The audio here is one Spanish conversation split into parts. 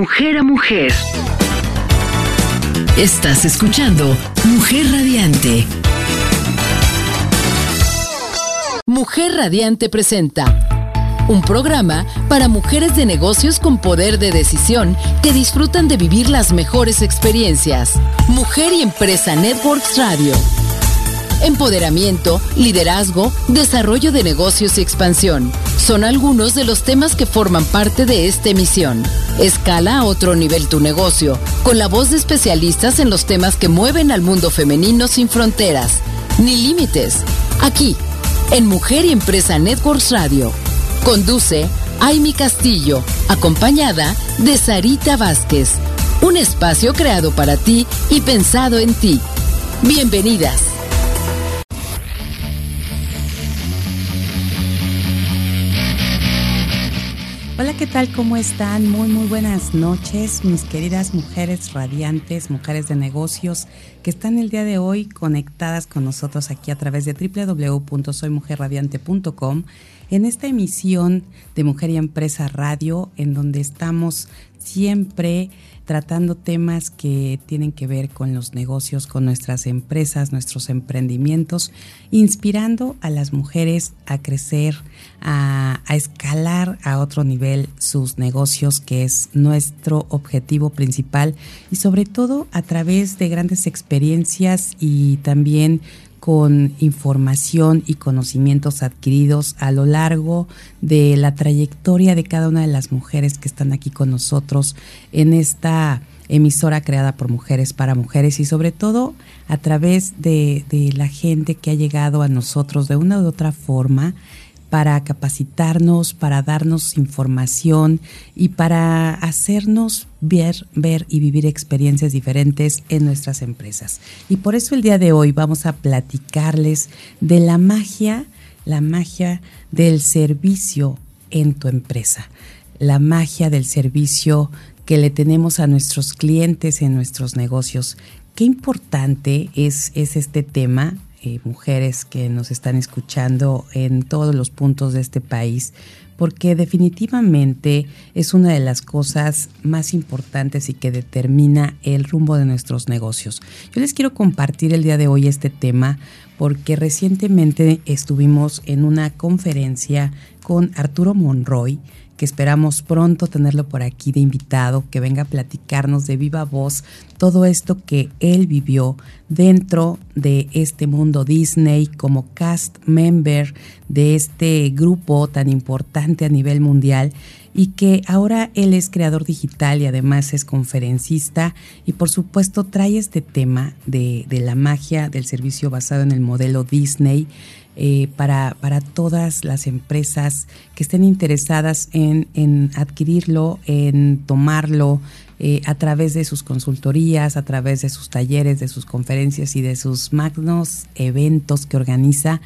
Mujer a mujer. Estás escuchando Mujer Radiante. Mujer Radiante presenta un programa para mujeres de negocios con poder de decisión que disfrutan de vivir las mejores experiencias. Mujer y Empresa Networks Radio. Empoderamiento, liderazgo, desarrollo de negocios y expansión. Son algunos de los temas que forman parte de esta emisión. Escala a otro nivel tu negocio, con la voz de especialistas en los temas que mueven al mundo femenino sin fronteras, ni límites. Aquí, en Mujer y Empresa Networks Radio. Conduce Aimi Castillo, acompañada de Sarita Vázquez. Un espacio creado para ti y pensado en ti. Bienvenidas. ¿Qué tal? ¿Cómo están? Muy, muy buenas noches, mis queridas mujeres radiantes, mujeres de negocios que están el día de hoy conectadas con nosotros aquí a través de www.soymujerradiante.com en esta emisión de Mujer y Empresa Radio, en donde estamos siempre tratando temas que tienen que ver con los negocios, con nuestras empresas, nuestros emprendimientos, inspirando a las mujeres a crecer, a, escalar a otro nivel sus negocios, que es nuestro objetivo principal, y sobre todo a través de grandes experiencias y también con información y conocimientos adquiridos a lo largo de la trayectoria de cada una de las mujeres que están aquí con nosotros en esta emisora creada por mujeres para mujeres y sobre todo a través de, de la gente que ha llegado a nosotros de una u otra forma para capacitarnos, para darnos información y para hacernos ver, ver y vivir experiencias diferentes en nuestras empresas. Y por eso el día de hoy vamos a platicarles de la magia, la magia del servicio en tu empresa, la magia del servicio que le tenemos a nuestros clientes en nuestros negocios. Qué importante es, es este tema mujeres que nos están escuchando en todos los puntos de este país, porque definitivamente es una de las cosas más importantes y que determina el rumbo de nuestros negocios. Yo les quiero compartir el día de hoy este tema porque recientemente estuvimos en una conferencia con Arturo Monroy, que esperamos pronto tenerlo por aquí de invitado, que venga a platicarnos de viva voz todo esto que él vivió dentro de este mundo Disney como cast member de este grupo tan importante a nivel mundial y que ahora él es creador digital y además es conferencista y por supuesto trae este tema de, la magia del servicio basado en el modelo Disney eh, para, para, todas las empresas que estén interesadas en, en adquirirlo, en tomarlo eh, a través de sus consultorías, a través de sus talleres, de sus conferencias y de sus magnos eventos que organiza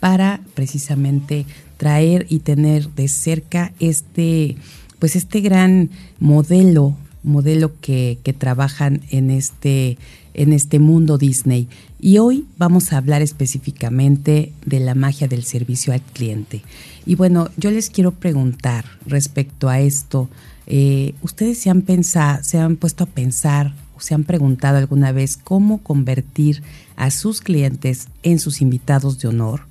para precisamente traer y tener de cerca este pues este gran modelo modelo que, que trabajan en este en este mundo Disney. Y hoy vamos a hablar específicamente de la magia del servicio al cliente. Y bueno, yo les quiero preguntar respecto a esto, eh, ¿ustedes se han se han puesto a pensar o se han preguntado alguna vez cómo convertir a sus clientes en sus invitados de honor?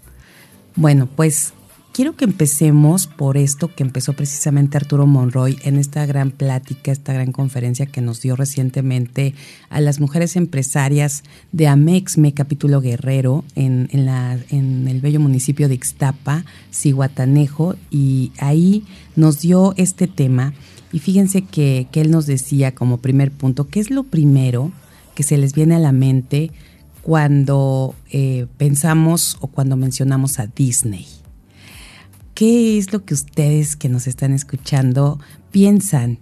Bueno, pues quiero que empecemos por esto que empezó precisamente Arturo Monroy en esta gran plática, esta gran conferencia que nos dio recientemente a las mujeres empresarias de Amexme Capítulo Guerrero en, el bello municipio de Ixtapa, Cihuatanejo, y ahí nos dio este tema. Y fíjense que, él nos decía como primer punto, ¿qué es lo primero que se les viene a la mente cuando eh, pensamos o cuando mencionamos a Disney? ¿Qué es lo que ustedes que nos están escuchando piensan?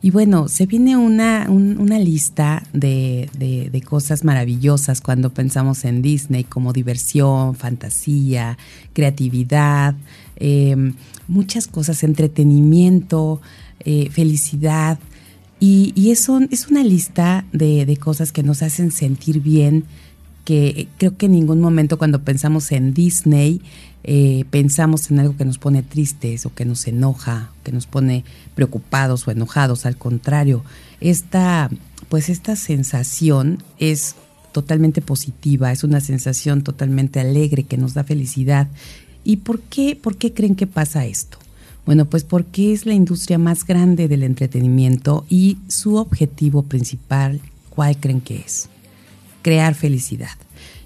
Y bueno, se viene una, una lista de, de, cosas maravillosas cuando pensamos en Disney, como diversión, fantasía, creatividad, em, muchas cosas, entretenimiento, eh, felicidad. Y, y es, es una lista de, de cosas que nos hacen sentir bien que creo que en ningún momento cuando pensamos en Disney eh, pensamos en algo que nos pone tristes o que nos enoja, que nos pone preocupados o enojados. Al contrario, esta, pues esta sensación es totalmente positiva, es una sensación totalmente alegre que nos da felicidad. ¿Y por qué, por qué creen que pasa esto? Bueno, pues porque es la industria más grande del entretenimiento y su objetivo principal, ¿cuál creen que es? Crear felicidad.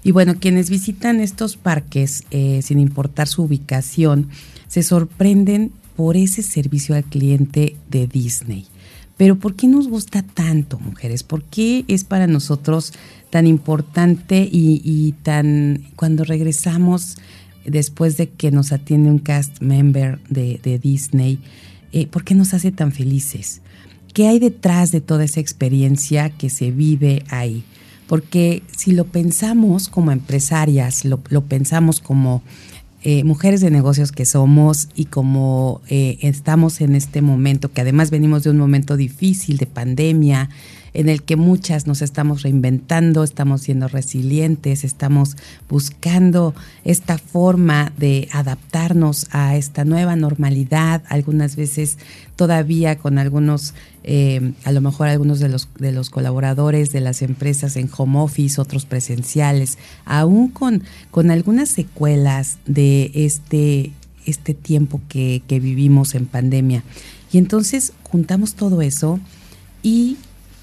Y bueno, quienes visitan estos parques, eh, sin importar su ubicación, se sorprenden por ese servicio al cliente de Disney. Pero ¿por qué nos gusta tanto, mujeres? ¿Por qué es para nosotros tan importante y, tan cuando regresamos después de que nos atiende un cast member de, Disney, eh, ¿por qué nos hace tan felices? ¿Qué hay detrás de toda esa experiencia que se vive ahí? Porque si lo pensamos como empresarias, lo, pensamos como eh, mujeres de negocios que somos y como eh, estamos en este momento, que además venimos de un momento difícil de pandemia, en el que muchas nos estamos reinventando, estamos siendo resilientes, estamos buscando esta forma de adaptarnos a esta nueva normalidad, algunas veces todavía con algunos, eh, a lo mejor algunos de los, de los colaboradores de las empresas en home office, otros presenciales, aún con, con algunas secuelas de este, este tiempo que, que vivimos en pandemia. Y entonces juntamos todo eso y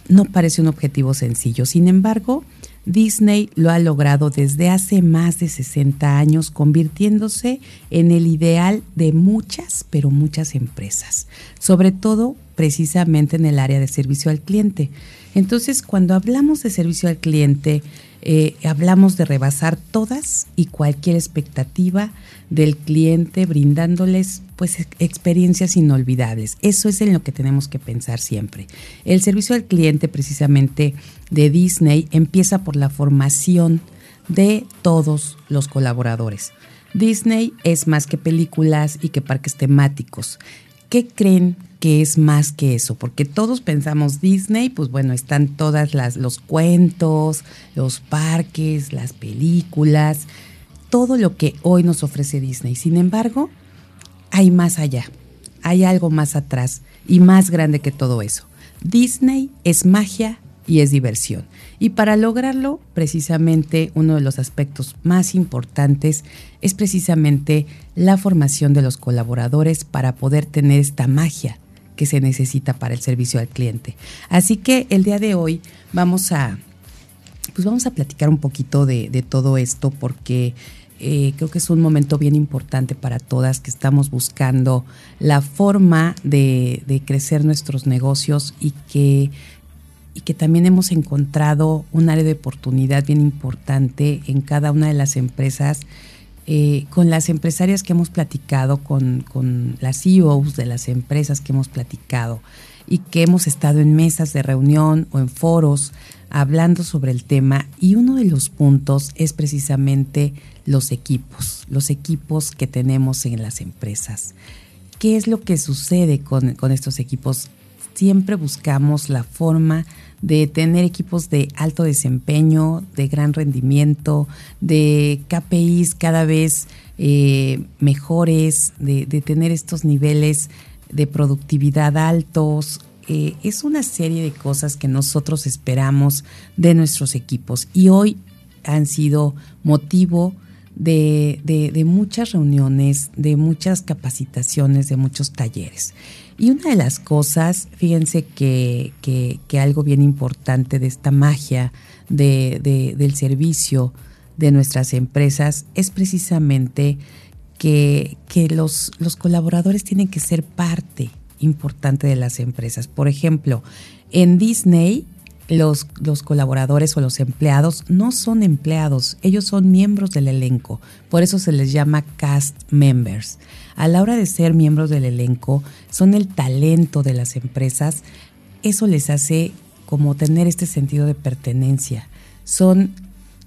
no parece un objetivo sencillo. Sin embargo, Disney lo ha logrado desde hace más de 60 años, convirtiéndose en el ideal de muchas, pero muchas empresas, sobre todo precisamente en el área de servicio al cliente. Entonces, cuando hablamos de servicio al cliente, eh, hablamos de rebasar todas y cualquier expectativa del cliente, brindándoles pues experiencias inolvidables. Eso es en lo que tenemos que pensar siempre. El servicio al cliente precisamente de Disney empieza por la formación de todos los colaboradores. Disney es más que películas y que parques temáticos. ¿Qué creen que es más que eso, porque todos pensamos Disney, pues bueno, están todas las los cuentos, los parques, las películas, todo lo que hoy nos ofrece Disney. Sin embargo, hay más allá. Hay algo más atrás y más grande que todo eso. Disney es magia y es diversión. Y para lograrlo, precisamente uno de los aspectos más importantes es precisamente la formación de los colaboradores para poder tener esta magia que se necesita para el servicio al cliente. Así que el día de hoy vamos a, pues vamos a platicar un poquito de, todo esto porque eh, creo que es un momento bien importante para todas que estamos buscando la forma de, de crecer nuestros negocios y que y que también hemos encontrado un área de oportunidad bien importante en cada una de las empresas eh, con las empresarias que hemos platicado, con, con las CEOs de las empresas que hemos platicado y que hemos estado en mesas de reunión o en foros hablando sobre el tema y uno de los puntos es precisamente los equipos, los equipos que tenemos en las empresas. ¿Qué es lo que sucede con, con estos equipos? Siempre buscamos la forma de tener equipos de alto desempeño, de gran rendimiento, de KPIs cada vez eh, mejores, de, tener estos niveles de productividad altos. Eh, es una serie de cosas que nosotros esperamos de nuestros equipos y hoy han sido motivo de, de muchas reuniones, de muchas capacitaciones, de muchos talleres. Y una de las cosas, fíjense que, algo bien importante de esta magia de, del servicio de nuestras empresas es precisamente que, los, los colaboradores tienen que ser parte importante de las empresas. Por ejemplo, en Disney los, los, colaboradores o los empleados no son empleados, ellos son miembros del elenco, por eso se les llama cast members a la hora de ser miembros del elenco, son el talento de las empresas, eso les hace como tener este sentido de pertenencia. Son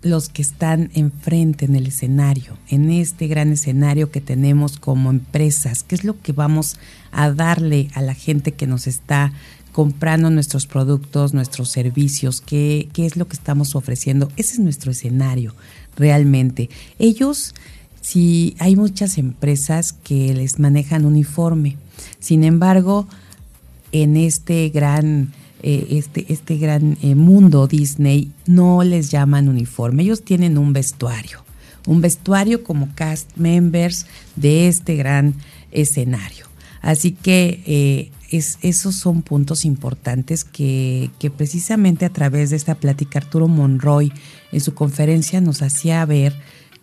los que están enfrente en el escenario, en este gran escenario que tenemos como empresas, qué es lo que vamos a darle a la gente que nos está comprando nuestros productos, nuestros servicios, qué, qué es lo que estamos ofreciendo. Ese es nuestro escenario realmente. Ellos, si hay muchas empresas que les manejan uniforme, sin embargo, en este gran eh, este, este gran eh, mundo Disney no les llaman uniforme, ellos tienen un vestuario, un vestuario como cast members de este gran escenario. Así que eh, es, esos son puntos importantes que, que, precisamente a través de esta plática Arturo Monroy en su conferencia nos hacía ver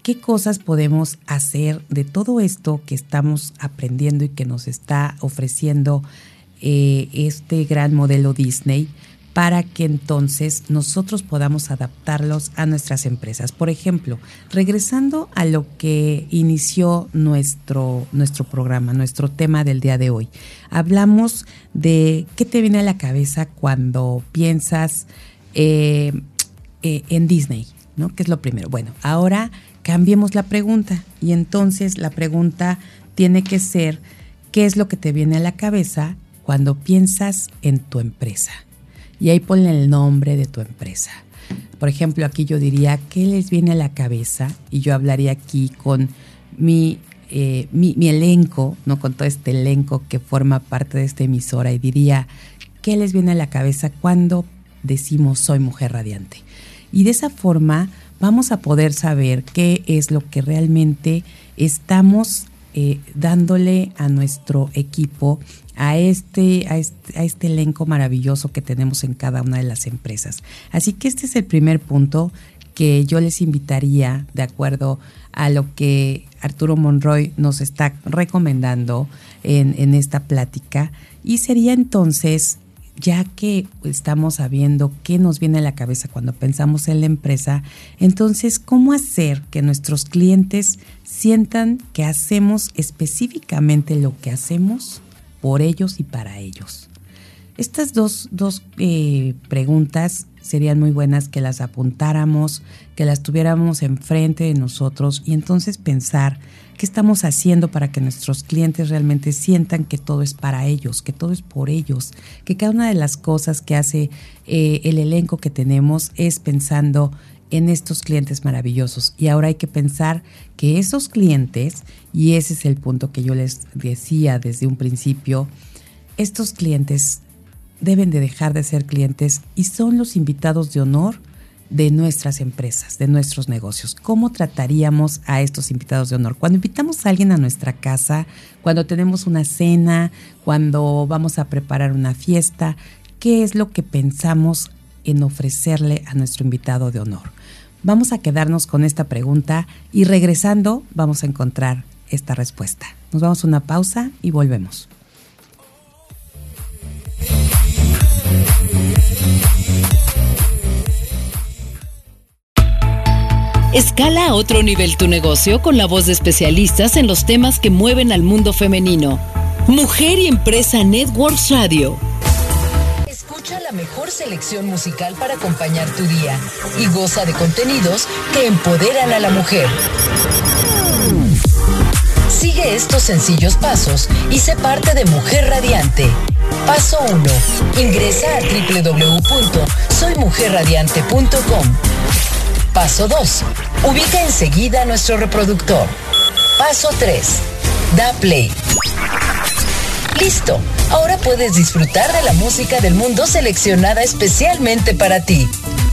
qué cosas podemos hacer de todo esto que estamos aprendiendo y que nos está ofreciendo eh, este gran modelo Disney para que entonces nosotros podamos adaptarlos a nuestras empresas. Por ejemplo, regresando a lo que inició nuestro, nuestro programa, nuestro tema del día de hoy, hablamos de qué te viene a la cabeza cuando piensas eh, eh, en Disney, ¿no? ¿Qué es lo primero? Bueno, ahora cambiemos la pregunta y entonces la pregunta tiene que ser, ¿qué es lo que te viene a la cabeza cuando piensas en tu empresa. Y ahí ponle el nombre de tu empresa. Por ejemplo, aquí yo diría, ¿qué les viene a la cabeza? Y yo hablaría aquí con mi, eh, mi, elenco, ¿no? Con todo este elenco que forma parte de esta emisora y diría, ¿qué les viene a la cabeza cuando decimos soy mujer radiante? Y de esa forma vamos a poder saber qué es lo que realmente estamos eh, dándole a nuestro equipo a este, a este, a este elenco maravilloso que tenemos en cada una de las empresas. Así que este es el primer punto que yo les invitaría, de acuerdo a lo que Arturo Monroy nos está recomendando en, en esta plática, y sería entonces ya que estamos sabiendo qué nos viene a la cabeza cuando pensamos en la empresa, entonces, ¿cómo hacer que nuestros clientes sientan que hacemos específicamente lo que hacemos por ellos y para ellos. Estas dos, eh, preguntas serían muy buenas que las apuntáramos, que las tuviéramos enfrente de nosotros y entonces pensar qué estamos haciendo para que nuestros clientes realmente sientan que todo es para ellos, que todo es por ellos, que cada una de las cosas que hace eh, el elenco que tenemos es pensando en estos clientes maravillosos. Y ahora hay que pensar que esos clientes, y ese es el punto que yo les decía desde un principio, estos clientes deben de dejar de ser clientes y son los invitados de honor de nuestras empresas, de nuestros negocios. ¿Cómo trataríamos a estos invitados de honor? Cuando invitamos a alguien a nuestra casa, cuando tenemos una cena, cuando vamos a preparar una fiesta, ¿qué es lo que pensamos en ofrecerle a nuestro invitado de honor? Vamos a quedarnos con esta pregunta y regresando vamos a encontrar esta respuesta. Nos vamos a una pausa y volvemos. Escala a otro nivel tu negocio con la voz de especialistas en los temas que mueven al mundo femenino. Mujer y Empresa Networks Radio la mejor selección musical para acompañar tu día y goza de contenidos que empoderan a la mujer. Sigue estos sencillos pasos y sé parte de Mujer Radiante. Paso 1. Ingresa a www.soymujerradiante.com. Paso 2. Ubica enseguida nuestro reproductor. Paso 3. Da play. Listo. Ahora puedes disfrutar de la música del mundo seleccionada especialmente para ti.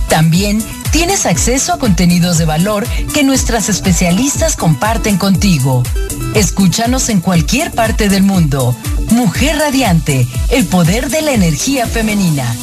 También tienes acceso a contenidos de valor que nuestras especialistas comparten contigo. Escúchanos en cualquier parte del mundo. Mujer Radiante, el poder de la energía femenina.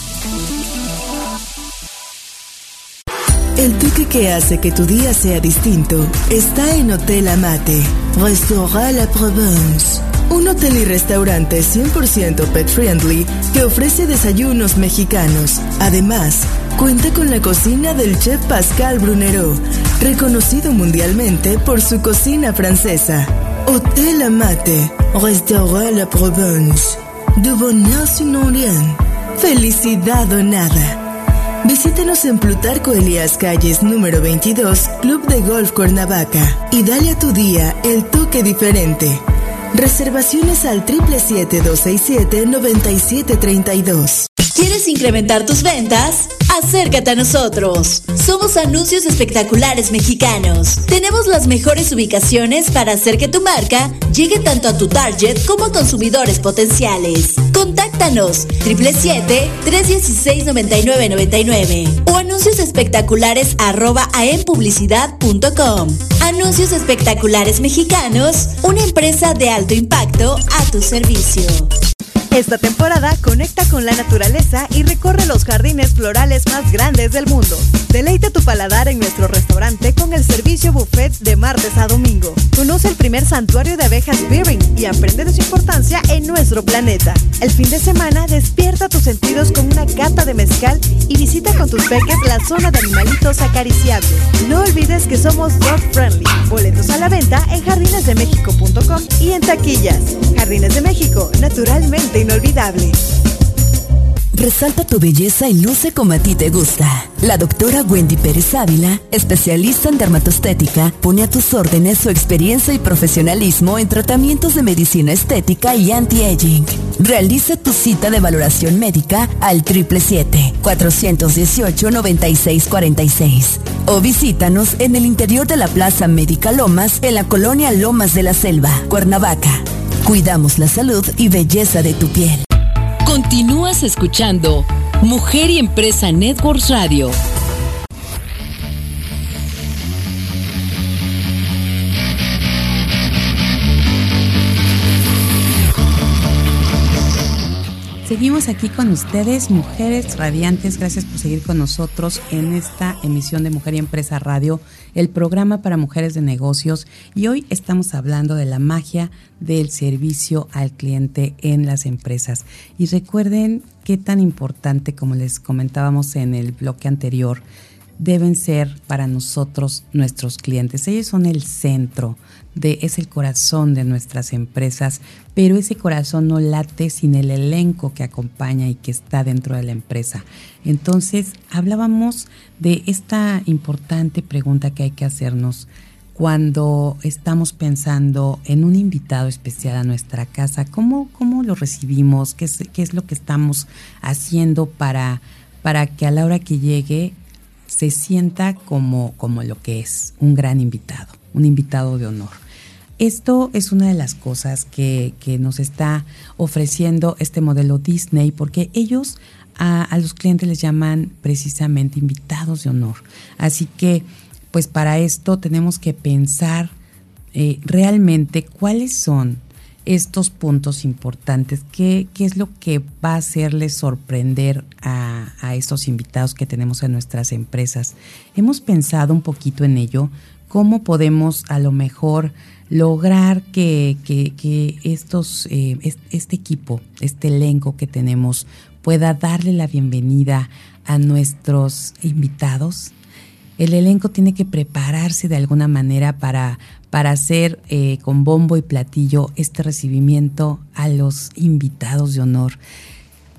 El toque que hace que tu día sea distinto está en Hotel Amate, Restaurant La Provence un hotel y restaurante 100% pet friendly que ofrece desayunos mexicanos. Además, cuenta con la cocina del chef Pascal Brunero, reconocido mundialmente por su cocina francesa. Hotel Amate, Restaurant La Provence, de bonheur sin rien. Felicidad o nada. Visítenos en Plutarco Elías Calles número 22, Club de Golf Cuernavaca, y dale a tu día el toque diferente. Reservaciones al 777-267-9732. ¿Quieres incrementar tus ventas? Acércate a nosotros. Somos Anuncios Espectaculares Mexicanos. Tenemos las mejores ubicaciones para hacer que tu marca llegue tanto a tu target como a consumidores potenciales. Contáctanos 777-316-9999 o anuncios espectaculares arroba Anuncios Espectaculares Mexicanos, una empresa de alto impacto a tu servicio. Esta temporada conecta con la naturaleza y recorre los jardines florales más grandes del mundo. Deleita tu paladar en nuestro restaurante con el servicio buffet de martes a domingo. Conoce el primer santuario de abejas Beering y aprende de su importancia en nuestro planeta. El fin de semana despierta tus sentidos con una cata de mezcal y visita con tus peques la zona de animalitos acariciables. No olvides que somos dog friendly. Boletos a la venta en jardinesdemexico.com y en taquillas. Jardines de México, naturalmente inolvidable. Resalta tu belleza y luce como a ti te gusta. La doctora Wendy Pérez Ávila, especialista en dermatostética, pone a tus órdenes su experiencia y profesionalismo en tratamientos de medicina estética y anti-aging. Realiza tu cita de valoración médica al 777-418-9646 o visítanos en el interior de la Plaza Médica Lomas en la colonia Lomas de la Selva, Cuernavaca. Cuidamos la salud y belleza de tu piel. Continúas escuchando Mujer y Empresa Networks Radio. Seguimos aquí con ustedes, mujeres radiantes. Gracias por seguir con nosotros en esta emisión de Mujer y Empresa Radio, el programa para mujeres de negocios. Y hoy estamos hablando de la magia del servicio al cliente en las empresas. Y recuerden qué tan importante, como les comentábamos en el bloque anterior, deben ser para nosotros nuestros clientes. Ellos son el centro de, es el corazón de nuestras empresas, pero ese corazón no late sin el elenco que acompaña y que está dentro de la empresa. Entonces, hablábamos de esta importante pregunta que hay que hacernos cuando estamos pensando en un invitado especial a nuestra casa, ¿cómo, cómo lo recibimos? ¿Qué es, ¿Qué es, lo que estamos haciendo para, para que a la hora que llegue se sienta como, como lo que es, un gran invitado, un invitado de honor? Esto es una de las cosas que, nos está ofreciendo este modelo Disney, porque ellos a, los clientes les llaman precisamente invitados de honor. Así que, pues para esto tenemos que pensar eh, realmente cuáles son estos puntos importantes, qué, qué es lo que va a hacerles sorprender a, a estos invitados que tenemos en nuestras empresas. Hemos pensado un poquito en ello, cómo podemos a lo mejor lograr que, estos, eh, este equipo, este elenco que tenemos, pueda darle la bienvenida a nuestros invitados. El elenco tiene que prepararse de alguna manera para, para hacer eh, con bombo y platillo este recibimiento a los invitados de honor.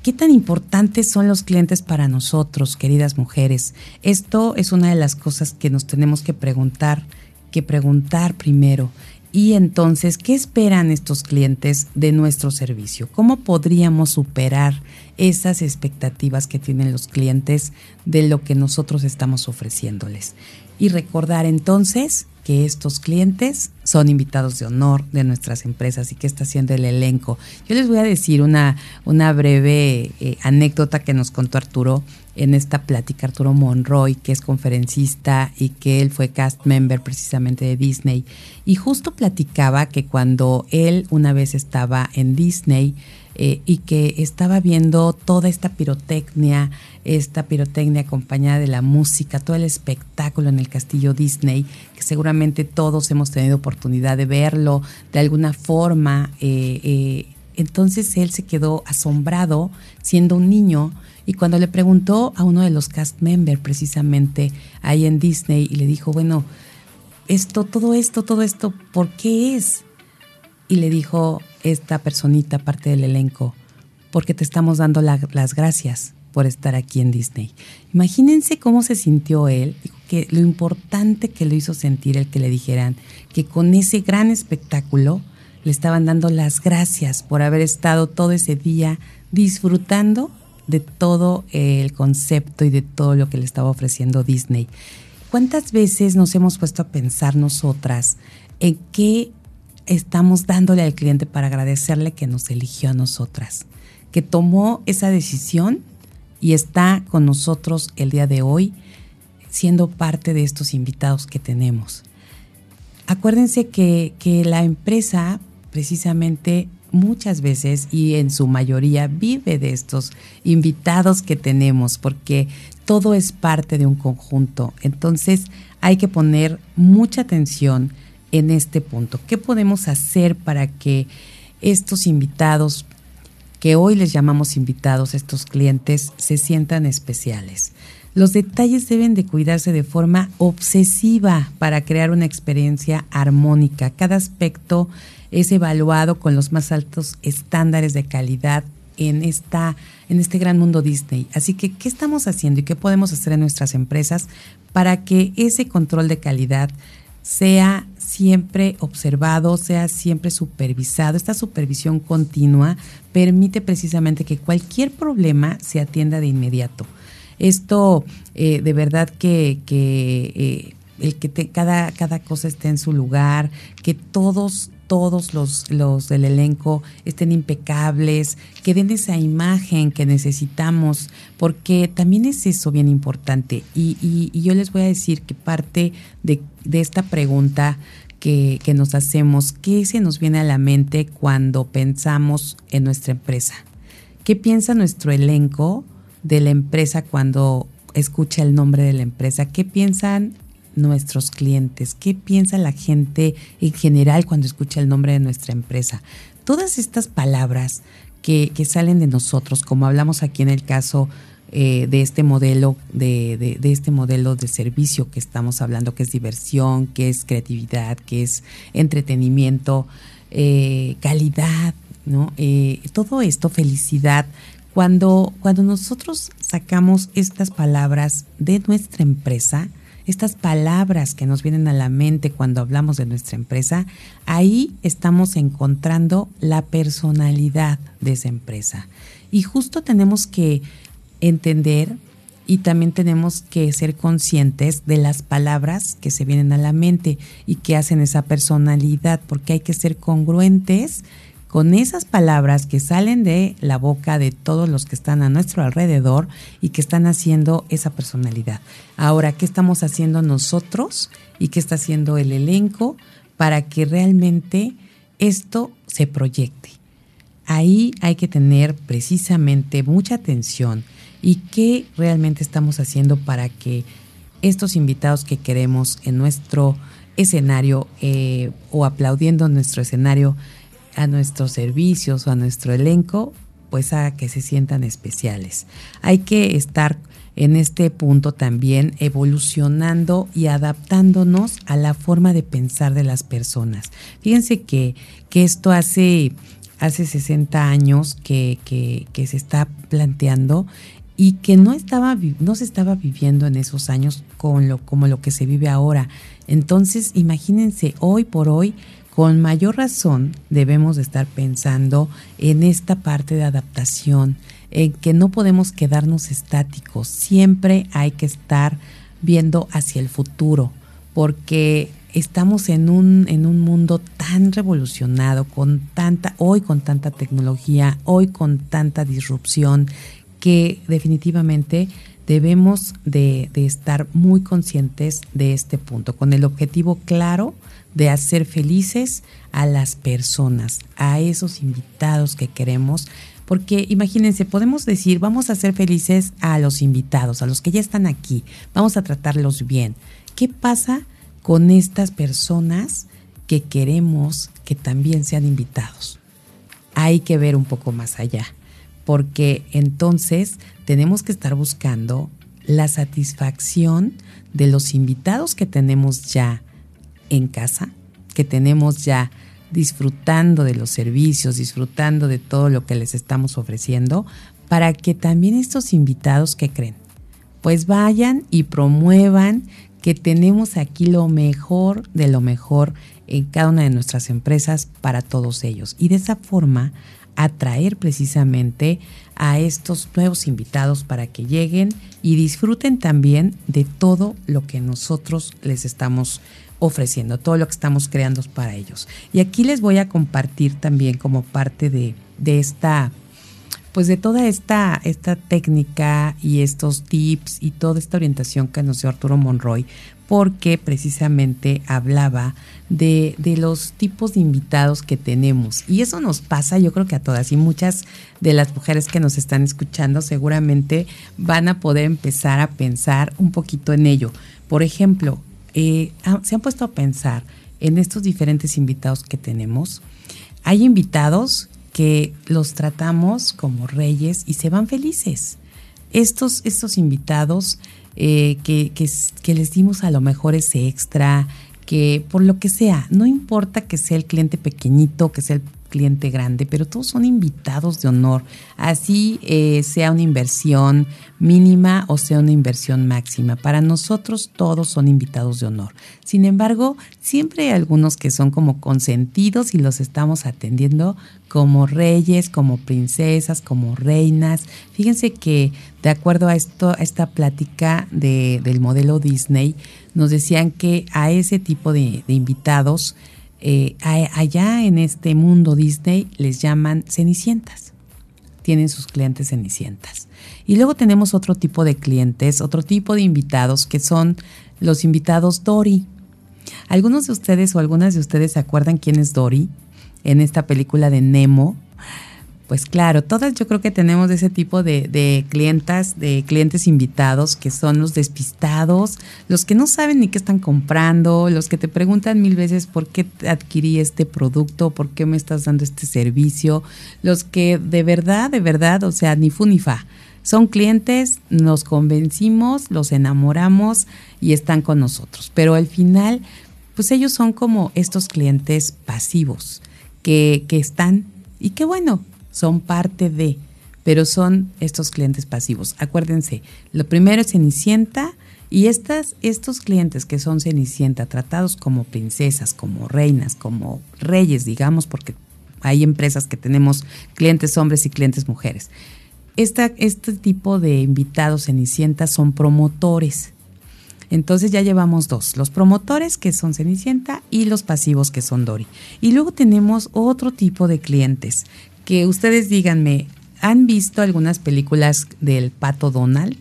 ¿Qué tan importantes son los clientes para nosotros, queridas mujeres? Esto es una de las cosas que nos tenemos que preguntar, que preguntar primero. Y entonces, ¿qué esperan estos clientes de nuestro servicio? ¿Cómo podríamos superar esas expectativas que tienen los clientes de lo que nosotros estamos ofreciéndoles? Y recordar entonces que estos clientes son invitados de honor de nuestras empresas y que está haciendo el elenco. Yo les voy a decir una, una breve eh, anécdota que nos contó Arturo en esta plática, Arturo Monroy, que es conferencista y que él fue cast member precisamente de Disney. Y justo platicaba que cuando él una vez estaba en Disney, eh, y que estaba viendo toda esta pirotecnia, esta pirotecnia acompañada de la música, todo el espectáculo en el castillo Disney, que seguramente todos hemos tenido oportunidad de verlo de alguna forma. Eh, eh, entonces él se quedó asombrado siendo un niño y cuando le preguntó a uno de los cast members precisamente ahí en Disney y le dijo, bueno, esto, todo esto, todo esto, ¿por qué es? Y le dijo, esta personita, parte del elenco, porque te estamos dando las gracias por estar aquí en Disney. Imagínense cómo se sintió él, que lo importante que lo hizo sentir el que le dijeran que con ese gran espectáculo le estaban dando las gracias por haber estado todo ese día disfrutando de todo el concepto y de todo lo que le estaba ofreciendo Disney. ¿Cuántas veces nos hemos puesto a pensar nosotras en qué estamos dándole al cliente para agradecerle que nos eligió a nosotras? Que tomó esa decisión y está con nosotros el día de hoy siendo parte de estos invitados que tenemos. Acuérdense que, que la empresa precisamente muchas veces y en su mayoría vive de estos invitados que tenemos porque todo es parte de un conjunto. Entonces hay que poner mucha atención en este punto. ¿Qué podemos hacer para que estos invitados, que hoy les llamamos invitados, estos clientes, se sientan especiales? Los detalles deben de cuidarse de forma obsesiva para crear una experiencia armónica. Cada aspecto es evaluado con los más altos estándares de calidad en, esta, en este gran mundo Disney. Así que, ¿qué estamos haciendo y qué podemos hacer en nuestras empresas para que ese control de calidad sea siempre observado, sea siempre supervisado. Esta supervisión continua permite precisamente que cualquier problema se atienda de inmediato. Esto eh, de verdad que, eh, el que cada, cada cosa esté en su lugar, que todos todos los, los del elenco estén impecables, que den esa imagen que necesitamos, porque también es eso bien importante. Y, y, yo les voy a decir que parte de, de esta pregunta que, que, nos hacemos, ¿qué se nos viene a la mente cuando pensamos en nuestra empresa? ¿Qué piensa nuestro elenco de la empresa cuando escucha el nombre de la empresa? ¿Qué piensan nuestros clientes? ¿Qué piensa la gente en general cuando escucha el nombre de nuestra empresa? Todas estas palabras que, salen de nosotros, como hablamos aquí en el caso eh, de este modelo, de, este modelo de servicio que estamos hablando, que es diversión, que es creatividad, que es entretenimiento, eh, calidad, ¿no? Eh, todo esto, felicidad, cuando, cuando nosotros sacamos estas palabras de nuestra empresa, estas palabras que nos vienen a la mente cuando hablamos de nuestra empresa, ahí estamos encontrando la personalidad de esa empresa. Y justo tenemos que entender y también tenemos que ser conscientes de las palabras que se vienen a la mente y que hacen esa personalidad, porque hay que ser congruentes con esas palabras que salen de la boca de todos los que están a nuestro alrededor y que están haciendo esa personalidad. Ahora, ¿qué estamos haciendo nosotros y qué está haciendo el elenco para que realmente esto se proyecte? Ahí hay que tener precisamente mucha atención y qué realmente estamos haciendo para que estos invitados que queremos en nuestro escenario eh, o aplaudiendo en nuestro escenario a nuestros servicios o a nuestro elenco, pues a que se sientan especiales. Hay que estar en este punto también evolucionando y adaptándonos a la forma de pensar de las personas. Fíjense que, que esto hace, hace 60 años que, que, se está planteando y que no, estaba, no se estaba viviendo en esos años con lo, como lo que se vive ahora. Entonces, imagínense, hoy por hoy, con mayor razón debemos estar pensando en esta parte de adaptación, en que no podemos quedarnos estáticos, siempre hay que estar viendo hacia el futuro, porque estamos en un, en un mundo tan revolucionado, con tanta, hoy con tanta tecnología, hoy con tanta disrupción, que definitivamente debemos de, estar muy conscientes de este punto, con el objetivo claro de hacer felices a las personas, a esos invitados que queremos. Porque imagínense, podemos decir, vamos a hacer felices a los invitados, a los que ya están aquí, vamos a tratarlos bien. ¿Qué pasa con estas personas que queremos que también sean invitados? Hay que ver un poco más allá, porque entonces tenemos que estar buscando la satisfacción de los invitados que tenemos ya en casa, que tenemos ya disfrutando de los servicios, disfrutando de todo lo que les estamos ofreciendo, para que también estos invitados que creen, pues vayan y promuevan que tenemos aquí lo mejor de lo mejor en cada una de nuestras empresas para todos ellos. Y de esa forma atraer precisamente a estos nuevos invitados para que lleguen y disfruten también de todo lo que nosotros les estamos ofreciendo, todo lo que estamos creando para ellos. Y aquí les voy a compartir también como parte de, de esta pues de toda esta, esta técnica y estos tips y toda esta orientación que nos dio Arturo Monroy, porque precisamente hablaba de, de, los tipos de invitados que tenemos. Y eso nos pasa, yo creo que a todas, y muchas de las mujeres que nos están escuchando seguramente van a poder empezar a pensar un poquito en ello. Por ejemplo, eh, se han puesto a pensar en estos diferentes invitados que tenemos. Hay invitados que los tratamos como reyes y se van felices. Estos, estos invitados eh, que, que, que les dimos a lo mejor ese extra, que por lo que sea, no importa que sea el cliente pequeñito, que sea el cliente grande, pero todos son invitados de honor, así eh, sea una inversión mínima o sea una inversión máxima. Para nosotros todos son invitados de honor. Sin embargo, siempre hay algunos que son como consentidos y los estamos atendiendo como reyes, como princesas, como reinas. Fíjense que de acuerdo a esto, a esta plática de, del modelo Disney, nos decían que a ese tipo de, de invitados eh, allá en este mundo Disney les llaman cenicientas. Tienen sus clientes cenicientas. Y luego tenemos otro tipo de clientes, otro tipo de invitados que son los invitados Dory. Algunos de ustedes o algunas de ustedes se acuerdan quién es Dory en esta película de Nemo. Pues claro, todas yo creo que tenemos ese tipo de, de de clientes invitados que son los despistados, los que no saben ni qué están comprando, los que te preguntan mil veces por qué adquirí este producto, por qué me estás dando este servicio, los que de verdad, de verdad, o sea, ni fu ni fa. Son clientes, nos convencimos, los enamoramos y están con nosotros. Pero al final, pues ellos son como estos clientes pasivos que están y qué bueno, son parte de, pero son estos clientes pasivos. Acuérdense, lo primero es Cenicienta y estas, estos clientes que son Cenicienta, tratados como princesas, como reinas, como reyes, digamos, porque hay empresas que tenemos clientes hombres y clientes mujeres. Esta, este tipo de invitados Cenicienta son promotores. Entonces ya llevamos dos, los promotores que son Cenicienta y los pasivos que son Dory. Y luego tenemos otro tipo de clientes que ustedes díganme, ¿han visto algunas películas del pato Donald?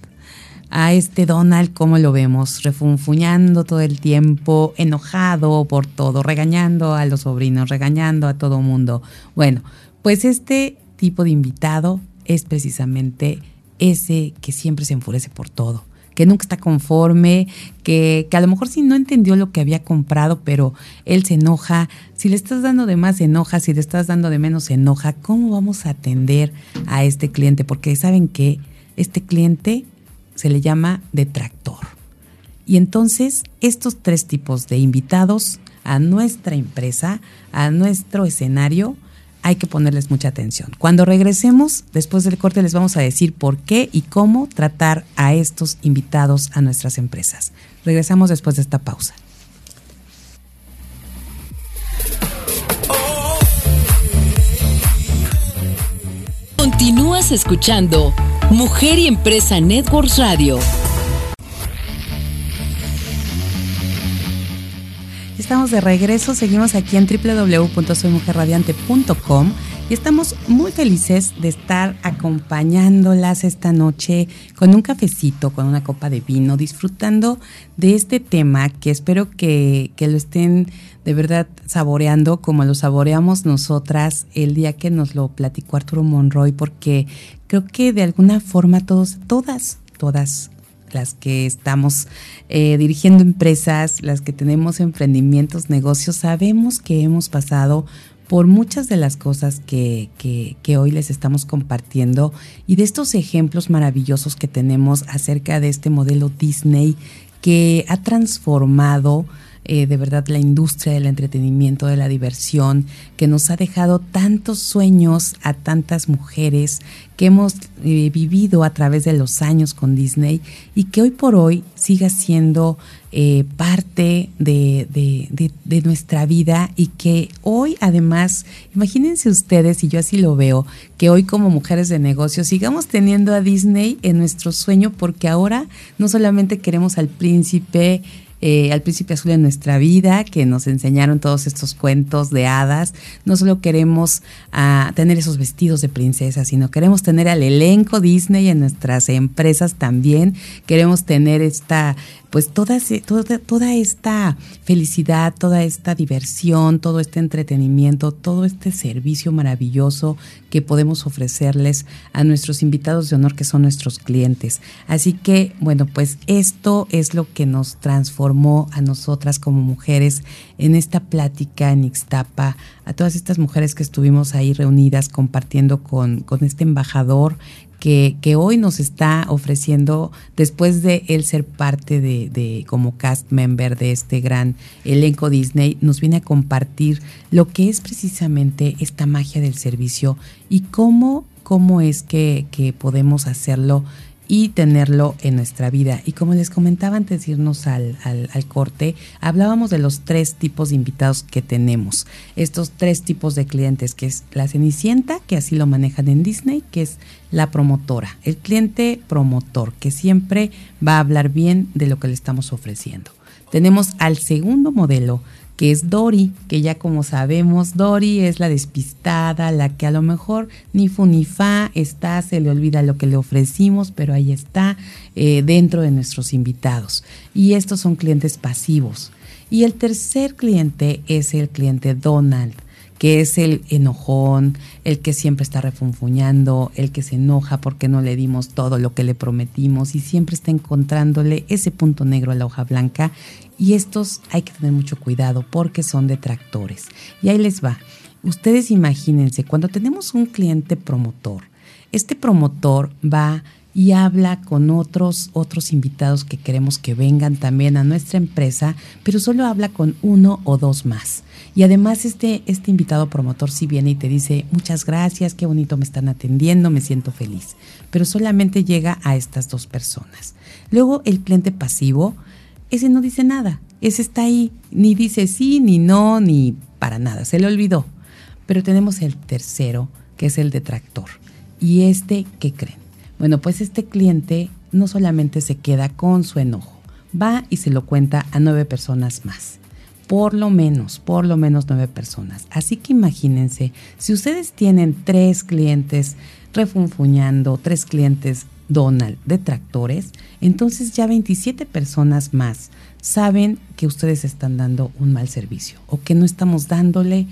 A este Donald, ¿cómo lo vemos? Refunfuñando todo el tiempo, enojado por todo, regañando a los sobrinos, regañando a todo mundo. Bueno, pues este tipo de invitado es precisamente ese que siempre se enfurece por todo que nunca está conforme, que, que, a lo mejor sí no entendió lo que había comprado, pero él se enoja. Si le estás dando de más, se enoja. Si le estás dando de menos, se enoja. ¿Cómo vamos a atender a este cliente? Porque saben que este cliente se le llama detractor. Y entonces estos tres tipos de invitados a nuestra empresa, a nuestro escenario, hay que ponerles mucha atención. Cuando regresemos, después del corte, les vamos a decir por qué y cómo tratar a estos invitados a nuestras empresas. Regresamos después de esta pausa. Continúas escuchando Mujer y Empresa Networks Radio. Estamos de regreso, seguimos aquí en www.soymujerradiante.com y estamos muy felices de estar acompañándolas esta noche con un cafecito, con una copa de vino, disfrutando de este tema que espero que, que lo estén de verdad saboreando como lo saboreamos nosotras el día que nos lo platicó Arturo Monroy, porque creo que de alguna forma todos, todas, todas las que estamos eh, dirigiendo empresas, las que tenemos emprendimientos, negocios, sabemos que hemos pasado por muchas de las cosas que, que, que, hoy les estamos compartiendo y de estos ejemplos maravillosos que tenemos acerca de este modelo Disney que ha transformado eh, de verdad la industria del entretenimiento, de la diversión, que nos ha dejado tantos sueños a tantas mujeres que hemos eh, vivido a través de los años con Disney y que hoy por hoy siga siendo eh, parte de, de, nuestra vida y que hoy además, imagínense ustedes, y yo así lo veo, que hoy como mujeres de negocio sigamos teniendo a Disney en nuestro sueño porque ahora no solamente queremos al príncipe, eh, al príncipe azul en nuestra vida, que nos enseñaron todos estos cuentos de hadas. No solo queremos ah, tener esos vestidos de princesa, sino queremos tener al elenco Disney en nuestras empresas también. Queremos tener esta pues toda, esta felicidad, toda esta diversión, todo este entretenimiento, todo este servicio maravilloso que podemos ofrecerles a nuestros invitados de honor que son nuestros clientes. Así que, bueno, pues esto es lo que nos transformó a nosotras como mujeres en esta plática en Ixtapa, a todas estas mujeres que estuvimos ahí reunidas compartiendo con, con este embajador que, hoy nos está ofreciendo, después de él ser parte de, de, como cast member de este gran elenco Disney, nos viene a compartir lo que es precisamente esta magia del servicio y cómo, cómo es que, que podemos hacerlo y tenerlo en nuestra vida. Y como les comentaba antes de irnos al, al, corte, hablábamos de los tres tipos de invitados que tenemos. Estos tres tipos de clientes, que es la Cenicienta, que así lo manejan en Disney, que es la promotora, el cliente promotor, que siempre va a hablar bien de lo que le estamos ofreciendo. Tenemos al segundo modelo, que es Dori, que ya como sabemos, Dori es la despistada, la que a lo mejor ni fu ni fa está, se le olvida lo que le ofrecimos, pero ahí está eh, dentro de nuestros invitados. Y estos son clientes pasivos. Y el tercer cliente es el cliente Donald que es el enojón, el que siempre está refunfuñando, el que se enoja porque no le dimos todo lo que le prometimos y siempre está encontrándole ese punto negro a la hoja blanca. Y estos hay que tener mucho cuidado porque son detractores. Y ahí les va. Ustedes imagínense, cuando tenemos un cliente promotor, este promotor va y habla con otros otros invitados que queremos que vengan también a nuestra empresa, pero solo habla con uno o dos más. Y además este, este invitado promotor si viene y te dice, muchas gracias, qué bonito me están atendiendo, me siento feliz. Pero solamente llega a estas dos personas. Luego el cliente pasivo, ese no dice nada, ese está ahí, ni dice sí, ni no, ni para nada, se le olvidó. Pero tenemos el tercero, que es el detractor. ¿Y este qué creen? Bueno, pues este cliente no solamente se queda con su enojo, va y se lo cuenta a nueve personas más por lo menos, por lo menos nueve personas. Así que imagínense, si ustedes tienen tres clientes refunfuñando, tres clientes Donald detractores, entonces ya 27 personas más saben que ustedes están dando un mal servicio o que no estamos dándole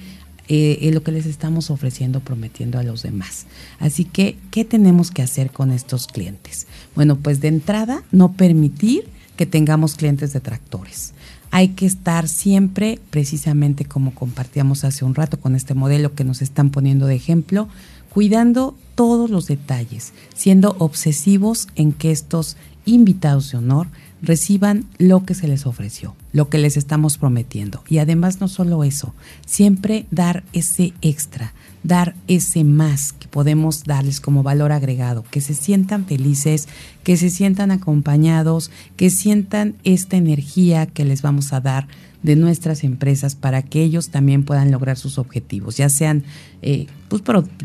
eh, lo que les estamos ofreciendo, prometiendo a los demás. Así que, ¿qué tenemos que hacer con estos clientes? Bueno, pues de entrada, no permitir que tengamos clientes detractores hay que estar siempre, precisamente como compartíamos hace un rato con este modelo que nos están poniendo de ejemplo, cuidando todos los detalles, siendo obsesivos en que estos invitados de honor reciban lo que se les ofreció, lo que les estamos prometiendo. Y además no solo eso, siempre dar ese extra, dar ese más que podemos darles como valor agregado, que se sientan felices, que se sientan acompañados, que sientan esta energía que les vamos a dar de nuestras empresas para que ellos también puedan lograr sus objetivos, ya sean eh, pues,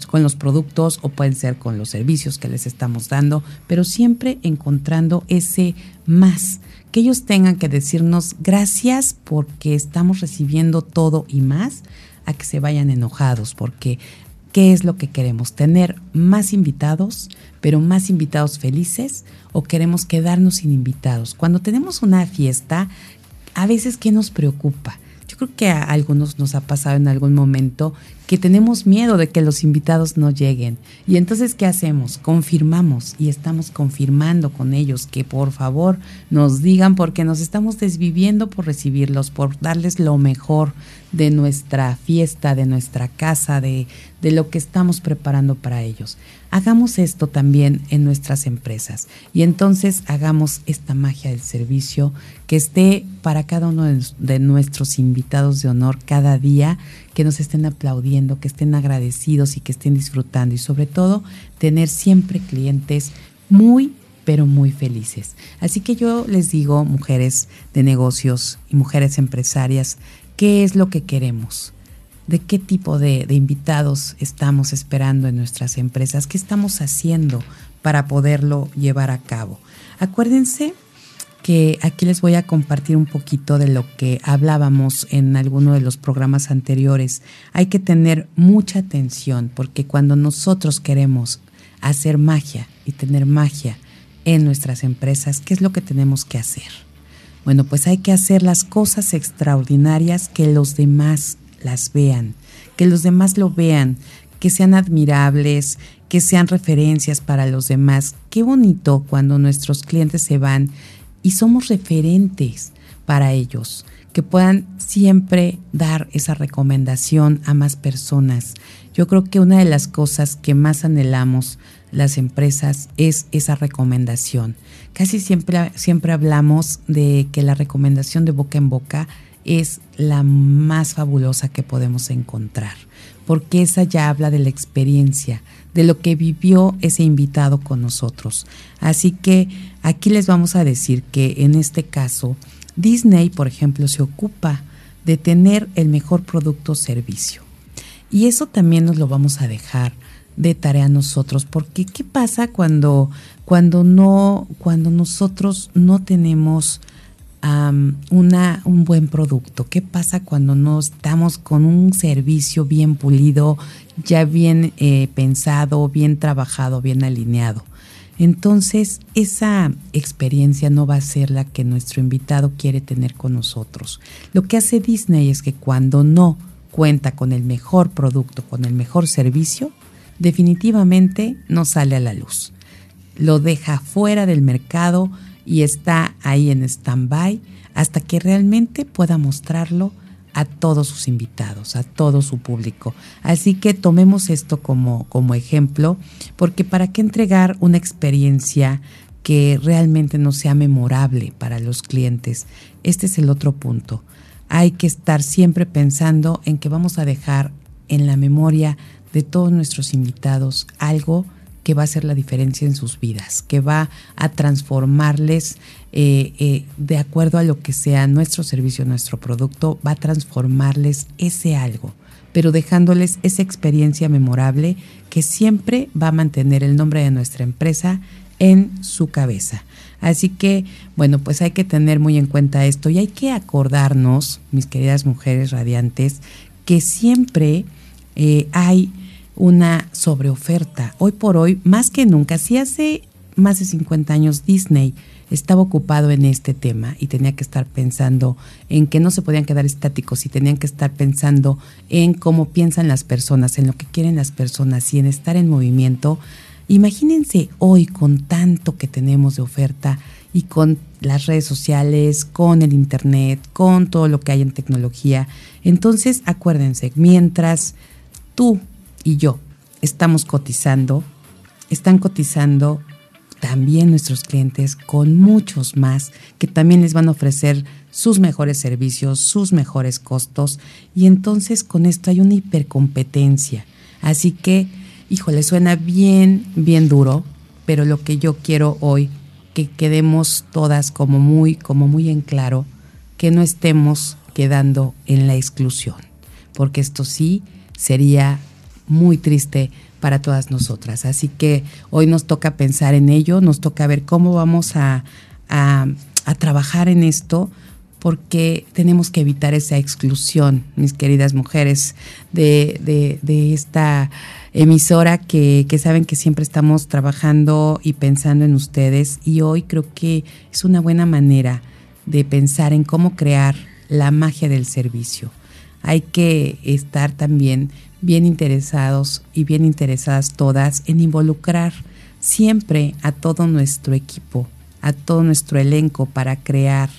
con los productos o pueden ser con los servicios que les estamos dando, pero siempre encontrando ese más, que ellos tengan que decirnos gracias porque estamos recibiendo todo y más a que se vayan enojados, porque ¿qué es lo que queremos? ¿Tener más invitados, pero más invitados felices o queremos quedarnos sin invitados? Cuando tenemos una fiesta, a veces, ¿qué nos preocupa? Yo creo que a algunos nos ha pasado en algún momento que tenemos miedo de que los invitados no lleguen. Y entonces, ¿qué hacemos? Confirmamos y estamos confirmando con ellos que por favor nos digan porque nos estamos desviviendo por recibirlos, por darles lo mejor de nuestra fiesta, de nuestra casa, de, de lo que estamos preparando para ellos. Hagamos esto también en nuestras empresas y entonces hagamos esta magia del servicio que esté para cada uno de nuestros invitados de honor cada día, que nos estén aplaudiendo, que estén agradecidos y que estén disfrutando y sobre todo tener siempre clientes muy pero muy felices. Así que yo les digo, mujeres de negocios y mujeres empresarias, ¿qué es lo que queremos? ¿De qué tipo de, invitados estamos esperando en nuestras empresas? ¿Qué estamos haciendo para poderlo llevar a cabo? Acuérdense que aquí les voy a compartir un poquito de lo que hablábamos en alguno de los programas anteriores. Hay que tener mucha atención porque cuando nosotros queremos hacer magia y tener magia en nuestras empresas, ¿qué es lo que tenemos que hacer? Bueno, pues hay que hacer las cosas extraordinarias que los demás las vean, que los demás lo vean, que sean admirables, que sean referencias para los demás. Qué bonito cuando nuestros clientes se van y somos referentes para ellos, que puedan siempre dar esa recomendación a más personas. Yo creo que una de las cosas que más anhelamos las empresas es esa recomendación. Casi siempre, siempre hablamos de que la recomendación de boca en boca es la más fabulosa que podemos encontrar, porque esa ya habla de la experiencia, de lo que vivió ese invitado con nosotros. Así que aquí les vamos a decir que en este caso, Disney, por ejemplo, se ocupa de tener el mejor producto o servicio. Y eso también nos lo vamos a dejar de tarea nosotros, porque ¿qué pasa cuando, cuando, no, cuando nosotros no tenemos una, un buen producto? ¿Qué pasa cuando no estamos con un servicio bien pulido, ya bien eh, pensado, bien trabajado, bien alineado? Entonces, esa experiencia no va a ser la que nuestro invitado quiere tener con nosotros. Lo que hace Disney es que cuando no cuenta con el mejor producto, con el mejor servicio, definitivamente no sale a la luz. Lo deja fuera del mercado y está ahí en stand-by hasta que realmente pueda mostrarlo a todos sus invitados, a todo su público. Así que tomemos esto como, como ejemplo, porque para qué entregar una experiencia que realmente no sea memorable para los clientes. Este es el otro punto. Hay que estar siempre pensando en que vamos a dejar en la memoria de todos nuestros invitados algo que va a hacer la diferencia en sus vidas, que va a transformarles eh, eh, de acuerdo a lo que sea nuestro servicio, nuestro producto, va a transformarles ese algo, pero dejándoles esa experiencia memorable que siempre va a mantener el nombre de nuestra empresa en su cabeza. Así que, bueno, pues hay que tener muy en cuenta esto y hay que acordarnos, mis queridas mujeres radiantes, que siempre eh, hay una sobreoferta. Hoy por hoy, más que nunca, si hace más de 50 años Disney estaba ocupado en este tema y tenía que estar pensando en que no se podían quedar estáticos y tenían que estar pensando en cómo piensan las personas, en lo que quieren las personas y en estar en movimiento. Imagínense hoy con tanto que tenemos de oferta y con las redes sociales, con el Internet, con todo lo que hay en tecnología. Entonces, acuérdense, mientras tú y yo estamos cotizando, están cotizando también nuestros clientes con muchos más que también les van a ofrecer sus mejores servicios, sus mejores costos y entonces con esto hay una hipercompetencia. Así que, híjole, suena bien, bien duro, pero lo que yo quiero hoy que quedemos todas como muy como muy en claro que no estemos quedando en la exclusión, porque esto sí sería muy triste para todas nosotras. Así que hoy nos toca pensar en ello, nos toca ver cómo vamos a, a, trabajar en esto porque tenemos que evitar esa exclusión, mis queridas mujeres, de, de, de esta emisora que, que, saben que siempre estamos trabajando y pensando en ustedes y hoy creo que es una buena manera de pensar en cómo crear la magia del servicio. Hay que estar también bien interesados y bien interesadas todas en involucrar siempre a todo nuestro equipo, a todo nuestro elenco para crear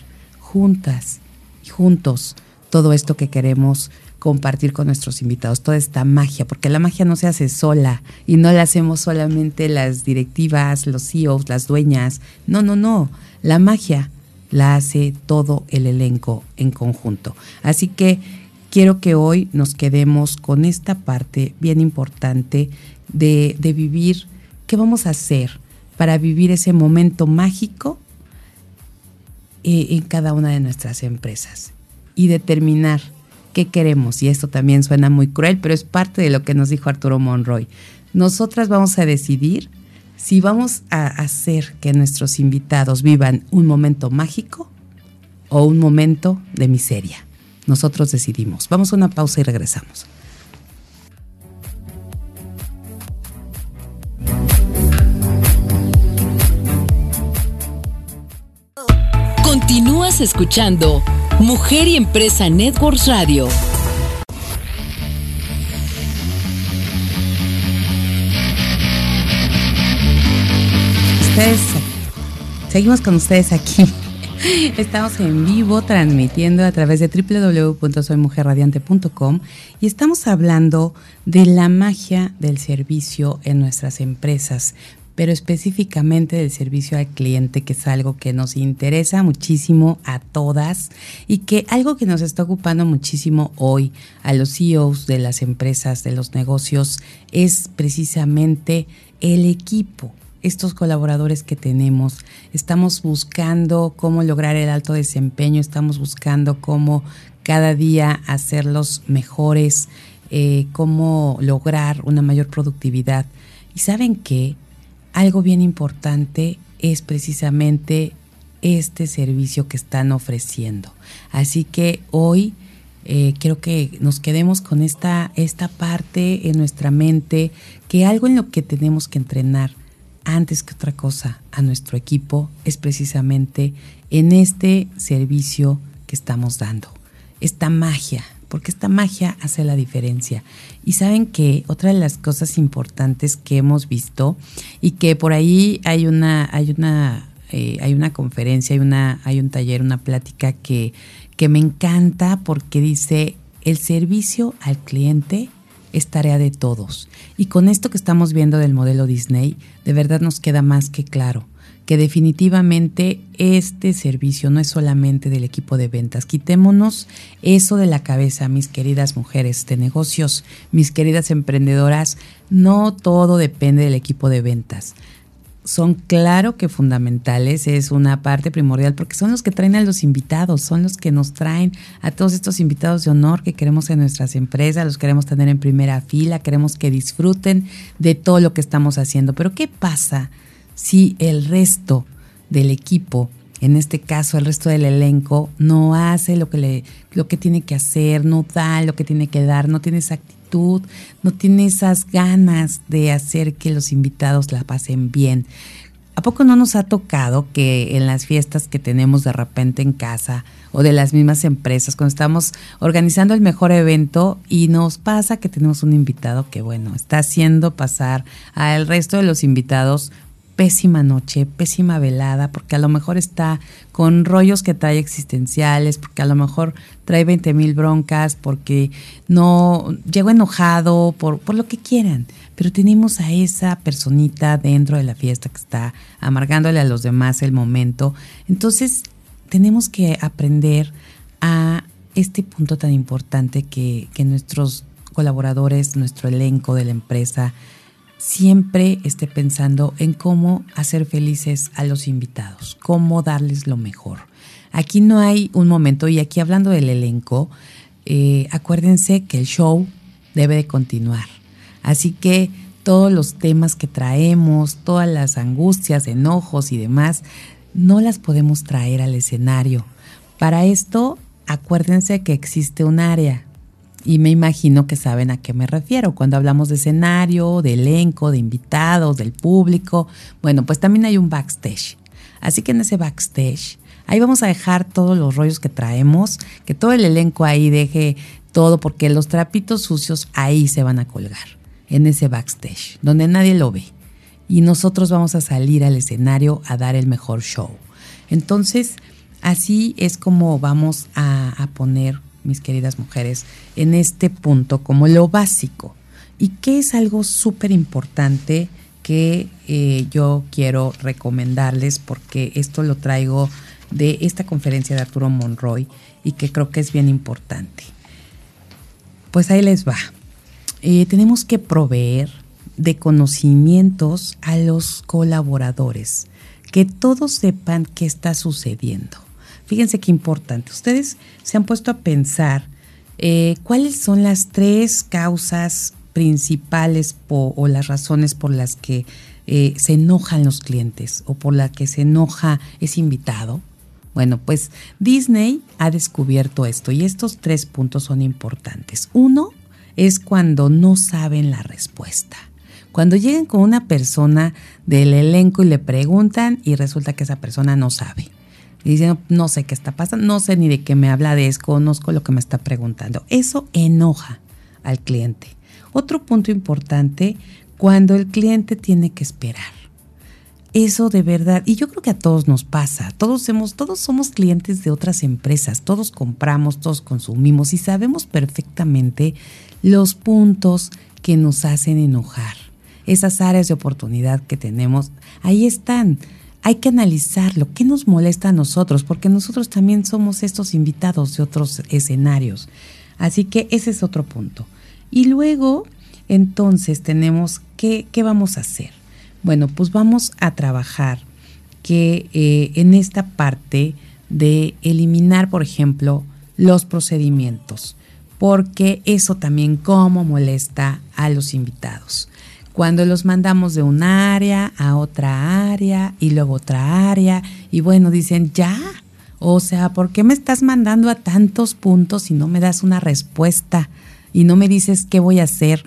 juntas y juntos todo esto que queremos compartir con nuestros invitados toda esta magia, porque la magia no se hace sola y no la hacemos solamente las directivas, los CEOs, las dueñas. No, no, no. La magia la hace todo el elenco en conjunto. Así que quiero que hoy nos quedemos con esta parte bien importante de, vivir qué vamos a hacer para vivir ese momento mágico eh, en cada una de nuestras empresas y determinar qué queremos. Y esto también suena muy cruel, pero es parte de lo que nos dijo Arturo Monroy. Nosotras vamos a decidir si vamos a hacer que nuestros invitados vivan un momento mágico o un momento de miseria. Nosotros decidimos. Vamos a una pausa y regresamos. Continúas escuchando Mujer y Empresa Networks Radio. Ustedes, seguimos con ustedes aquí. Estamos en vivo transmitiendo a través de www.soymujerradiante.com y estamos hablando de la magia del servicio en nuestras empresas pero específicamente del servicio al cliente, que es algo que nos interesa muchísimo a todas y que algo que nos está ocupando muchísimo hoy a los CEOs de las empresas, de los negocios, es precisamente el equipo estos colaboradores que tenemos. Estamos buscando cómo lograr el alto desempeño, estamos buscando cómo cada día hacerlos mejores, eh, cómo lograr una mayor productividad. Y saben qué, algo bien importante es precisamente este servicio que están ofreciendo. Así que hoy eh, quiero que nos quedemos con esta, esta parte en nuestra mente, que algo en lo que tenemos que entrenar antes que otra cosa a nuestro equipo es precisamente en este servicio que estamos dando. Esta magia, porque esta magia hace la diferencia. Y saben que otra de las cosas importantes que hemos visto y que por ahí hay una, hay una, eh, hay una conferencia, hay una, hay un taller, una plática que, que me encanta porque dice el servicio al cliente es tarea de todos. Y con esto que estamos viendo del modelo Disney, de verdad nos queda más que claro que definitivamente este servicio no es solamente del equipo de ventas. Quitémonos eso de la cabeza, mis queridas mujeres de negocios, mis queridas emprendedoras. No todo depende del equipo de ventas. Son claro que fundamentales, es una parte primordial porque son los que traen a los invitados, son los que nos traen a todos estos invitados de honor que queremos en nuestras empresas, los queremos tener en primera fila, queremos que disfruten de todo lo que estamos haciendo. Pero ¿qué pasa? si el resto del equipo, en este caso el resto del elenco, no hace lo que, le, lo que tiene que hacer, no da lo que tiene que dar, no tiene esa no tiene esas ganas de hacer que los invitados la pasen bien. ¿A poco no nos ha tocado que en las fiestas que tenemos de repente en casa o de las mismas empresas, cuando estamos organizando el mejor evento y nos pasa que tenemos un invitado que, bueno, está haciendo pasar al resto de los invitados pésima noche, pésima velada, porque a lo mejor está con rollos que trae existenciales, porque a lo mejor trae 20 mil broncas, porque no llegó enojado, por, por lo que quieran. Pero tenemos a esa personita dentro de la fiesta que está amargándole a los demás el momento. Entonces, tenemos que aprender a este punto tan importante que, que nuestros colaboradores, nuestro elenco de la empresa, siempre esté pensando en cómo hacer felices a los invitados, cómo darles lo mejor. Aquí no hay un momento, y aquí hablando del elenco, eh, acuérdense que el show debe de continuar. Así que todos los temas que traemos, todas las angustias, enojos y demás, no las podemos traer al escenario. Para esto, acuérdense que existe un área, y me imagino que saben a qué me refiero. Cuando hablamos de escenario, de elenco, de invitados, del público, bueno, pues también hay un backstage. Así que en ese backstage, ahí vamos a dejar todos los rollos que traemos, que todo el elenco ahí deje todo, porque los trapitos sucios ahí se van a colgar, en ese backstage, donde nadie lo ve. Y nosotros vamos a salir al escenario a dar el mejor show. Entonces, así es como vamos a, a poner mis queridas mujeres, en este punto como lo básico. ¿Y qué es algo súper importante que eh, yo quiero recomendarles? Porque esto lo traigo de esta conferencia de Arturo Monroy y que creo que es bien importante. Pues ahí les va. Eh, tenemos que proveer de conocimientos a los colaboradores, que todos sepan qué está sucediendo. Fíjense qué importante. Ustedes se han puesto a pensar eh, cuáles son las tres causas principales o las razones por las que eh, se enojan los clientes o por las que se enoja ese invitado. Bueno, pues Disney ha descubierto esto y estos tres puntos son importantes. Uno es cuando no saben la respuesta. Cuando llegan con una persona del elenco y le preguntan y resulta que esa persona no sabe. Y no sé qué está pasando, no sé ni de qué me habla, desconozco lo que me está preguntando. Eso enoja al cliente. Otro punto importante, cuando el cliente tiene que esperar. Eso de verdad, y yo creo que a todos nos pasa, todos hemos, todos somos clientes de otras empresas, todos compramos, todos consumimos y sabemos perfectamente los puntos que nos hacen enojar esas áreas de oportunidad que tenemos, ahí están. Hay que analizarlo, qué nos molesta a nosotros, porque nosotros también somos estos invitados de otros escenarios. Así que ese es otro punto. Y luego, entonces, tenemos, ¿qué, qué vamos a hacer? Bueno, pues vamos a trabajar que eh, en esta parte de eliminar, por ejemplo, los procedimientos, porque eso también como molesta a los invitados cuando los mandamos de un área a otra área y luego otra área y bueno, dicen, ya, o sea, ¿por qué me estás mandando a tantos puntos y no me das una respuesta y no me dices qué voy a hacer?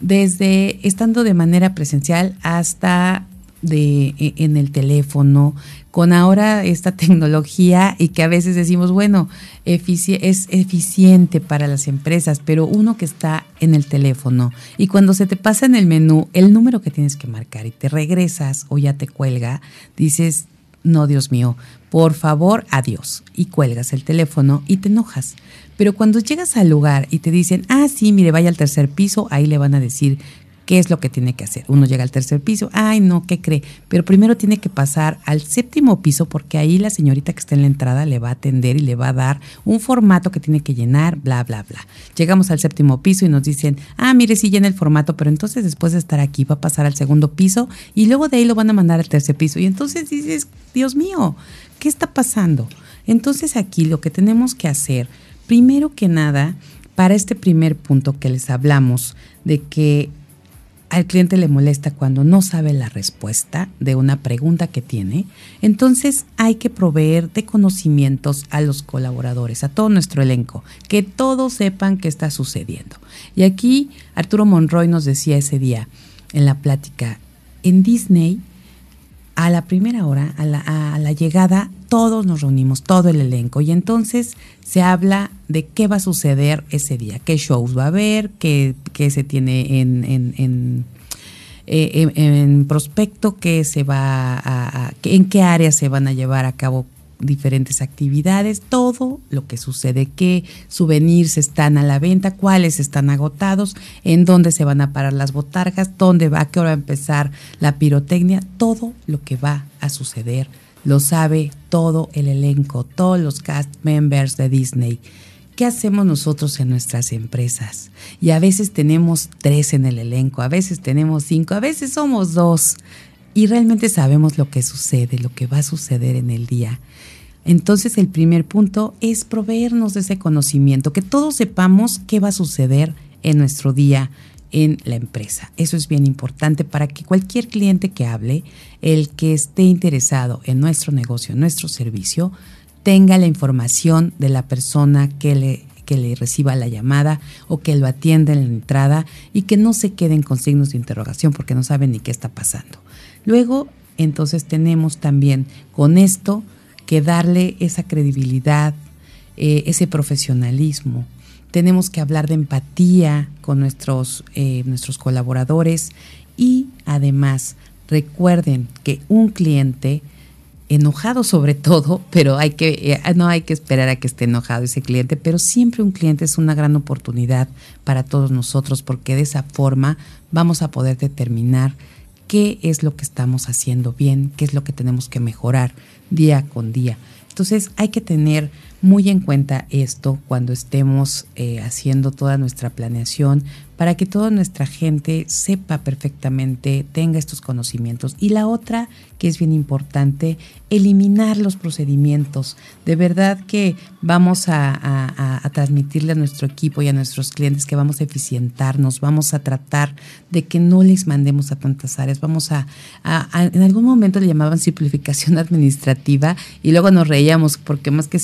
Desde estando de manera presencial hasta de, e, en el teléfono, con ahora esta tecnología y que a veces decimos, bueno, es eficiente para las empresas, pero uno que está en el teléfono y cuando se te pasa en el menú el número que tienes que marcar y te regresas o ya te cuelga, dices, no, Dios mío, por favor, adiós. Y cuelgas el teléfono y te enojas. Pero cuando llegas al lugar y te dicen, ah, sí, mire, vaya al tercer piso, ahí le van a decir ¿Qué es lo que tiene que hacer? Uno llega al tercer piso, ay no, ¿qué cree? Pero primero tiene que pasar al séptimo piso porque ahí la señorita que está en la entrada le va a atender y le va a dar un formato que tiene que llenar, bla, bla, bla. Llegamos al séptimo piso y nos dicen, ah, mire, sí llena el formato, pero entonces después de estar aquí va a pasar al segundo piso y luego de ahí lo van a mandar al tercer piso. Y entonces dices, Dios mío, ¿qué está pasando? Entonces aquí lo que tenemos que hacer, primero que nada, para este primer punto que les hablamos, de que al cliente le molesta cuando no sabe la respuesta de una pregunta que tiene, entonces hay que proveer de conocimientos a los colaboradores, a todo nuestro elenco, que todos sepan qué está sucediendo. Y aquí Arturo Monroy nos decía ese día en la plática, en Disney, a la primera hora, a la, a la llegada, todos nos reunimos, todo el elenco, y entonces se habla de qué va a suceder ese día, qué shows va a haber, qué, se tiene en, en, eh, prospecto, qué se va a, en qué áreas se van a llevar a cabo diferentes actividades, todo lo que sucede, qué souvenirs están a la venta, cuáles están agotados, en dónde se van a parar las botargas, dónde va, a qué hora va a empezar la pirotecnia, todo lo que va a suceder lo sabe todo el elenco, todos los cast members de Disney. ¿Qué hacemos nosotros en nuestras empresas? Y a veces tenemos tres en el elenco, a veces tenemos cinco, a veces somos dos. Y realmente sabemos lo que sucede, lo que va a suceder en el día. Entonces el primer punto es proveernos de ese conocimiento, que todos sepamos qué va a suceder en nuestro día, en la empresa. Eso es bien importante para que cualquier cliente que hable, el que esté interesado en nuestro negocio, en nuestro servicio, tenga la información de la persona que le, que le reciba la llamada o que lo atienda en la entrada y que no se queden con signos de interrogación porque no saben ni qué está pasando. Luego, entonces tenemos también con esto que darle esa credibilidad, eh, ese profesionalismo, tenemos que hablar de empatía con nuestros, eh, nuestros colaboradores y además recuerden que un cliente enojado sobre todo, pero hay que, eh, no hay que esperar a que esté enojado ese cliente, pero siempre un cliente es una gran oportunidad para todos nosotros porque de esa forma vamos a poder determinar qué es lo que estamos haciendo bien, qué es lo que tenemos que mejorar día con día. Entonces hay que tener muy en cuenta esto cuando estemos eh, haciendo toda nuestra planeación para que toda nuestra gente sepa perfectamente, tenga estos conocimientos. Y la otra, que es bien importante, eliminar los procedimientos. De verdad que vamos a, transmitirle a nuestro equipo y a nuestros clientes que vamos a eficientarnos, vamos a tratar de que no les mandemos a tantas áreas, vamos a, en algún momento le llamaban simplificación administrativa y luego nos reíamos porque más que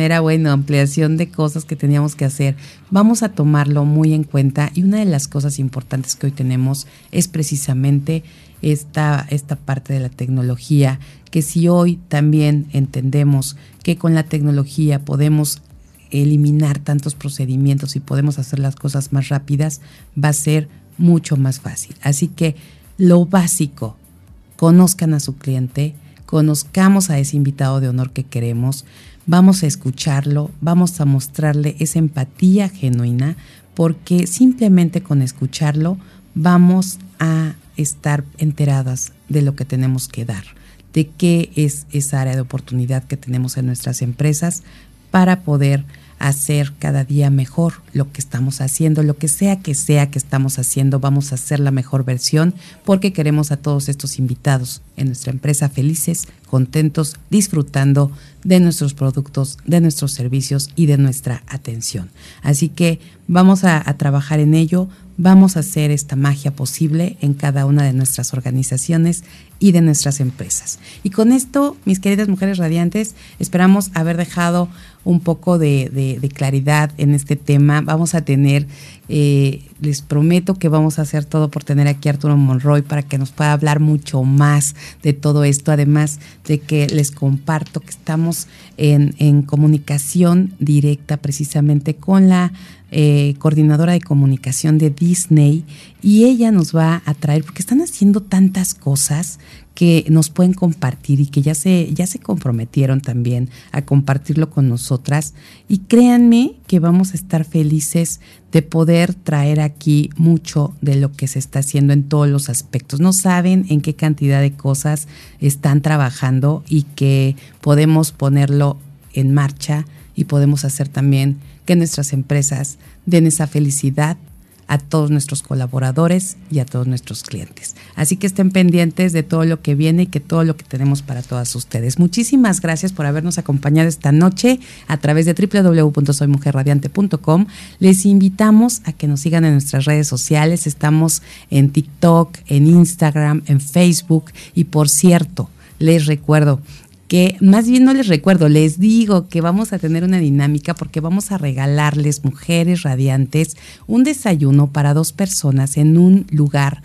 era, bueno, ampliación de cosas que teníamos que hacer. Vamos a tomarlo muy en cuenta y una de las cosas importantes que hoy tenemos es precisamente esta, esta parte de la tecnología, que si hoy también entendemos que con la tecnología podemos eliminar tantos procedimientos y podemos hacer las cosas más rápidas, va a ser mucho más fácil. Así que lo básico, conozcan a su cliente, conozcamos a ese invitado de honor que queremos, vamos a escucharlo, vamos a mostrarle esa empatía genuina, porque simplemente con escucharlo vamos a estar enteradas de lo que tenemos que dar, de qué es esa área de oportunidad que tenemos en nuestras empresas para poder hacer cada día mejor lo que estamos haciendo, lo que sea que sea que estamos haciendo, vamos a hacer la mejor versión porque queremos a todos estos invitados en nuestra empresa felices, contentos, disfrutando de nuestros productos, de nuestros servicios y de nuestra atención. Así que vamos a, a trabajar en ello, vamos a hacer esta magia posible en cada una de nuestras organizaciones y de nuestras empresas. Y con esto, mis queridas mujeres radiantes, esperamos haber dejado un poco de, claridad en este tema. Vamos a tener, eh, les prometo que vamos a hacer todo por tener aquí a Arturo Monroy para que nos pueda hablar mucho más de todo esto, además de que les comparto que estamos en, en comunicación directa precisamente con la eh, coordinadora de comunicación de Disney y ella nos va a traer, porque están haciendo tantas cosas que nos pueden compartir y que ya se, ya se comprometieron también a compartirlo con nosotras. Y créanme que vamos a estar felices de poder traer aquí mucho de lo que se está haciendo en todos los aspectos. No saben en qué cantidad de cosas están trabajando y que podemos ponerlo en marcha y podemos hacer también que nuestras empresas den esa felicidad a todos nuestros colaboradores y a todos nuestros clientes. Así que estén pendientes de todo lo que viene y que todo lo que tenemos para todas ustedes. Muchísimas gracias por habernos acompañado esta noche a través de www.soymujerradiante.com. Les invitamos a que nos sigan en nuestras redes sociales. Estamos en TikTok, en Instagram, en Facebook y por cierto, les recuerdo que más bien no les recuerdo, les digo que vamos a tener una dinámica porque vamos a regalarles mujeres radiantes un desayuno para dos personas en un lugar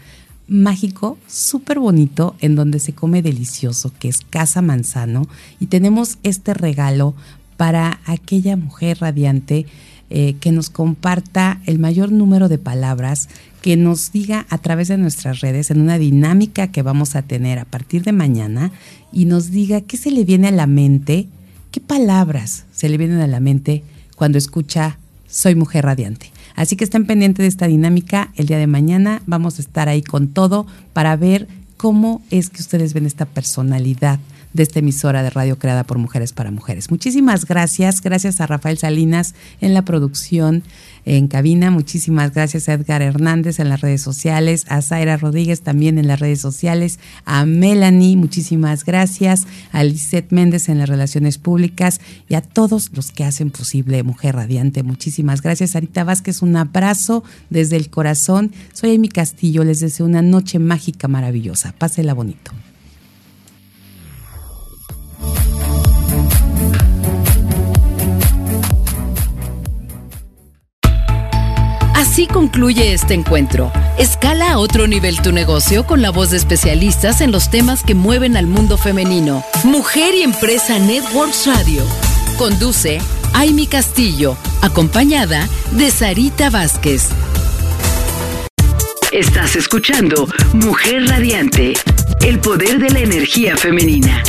mágico, súper bonito, en donde se come delicioso, que es Casa Manzano. Y tenemos este regalo para aquella mujer radiante eh, que nos comparta el mayor número de palabras, que nos diga a través de nuestras redes en una dinámica que vamos a tener a partir de mañana y nos diga qué se le viene a la mente, qué palabras se le vienen a la mente cuando escucha Soy mujer radiante. Así que estén pendientes de esta dinámica. El día de mañana vamos a estar ahí con todo para ver cómo es que ustedes ven esta personalidad de esta emisora de radio creada por Mujeres para Mujeres. Muchísimas gracias, gracias a Rafael Salinas en la producción en cabina, muchísimas gracias a Edgar Hernández en las redes sociales, a Zaira Rodríguez también en las redes sociales, a Melanie, muchísimas gracias, a Lisette Méndez en las relaciones públicas y a todos los que hacen posible Mujer Radiante. Muchísimas gracias, Sarita Vázquez, un abrazo desde el corazón. Soy Amy Castillo, les deseo una noche mágica maravillosa. Pásela bonito. Así concluye este encuentro. Escala a otro nivel tu negocio con la voz de especialistas en los temas que mueven al mundo femenino. Mujer y Empresa Networks Radio. Conduce Amy Castillo, acompañada de Sarita Vázquez. Estás escuchando Mujer Radiante, el poder de la energía femenina.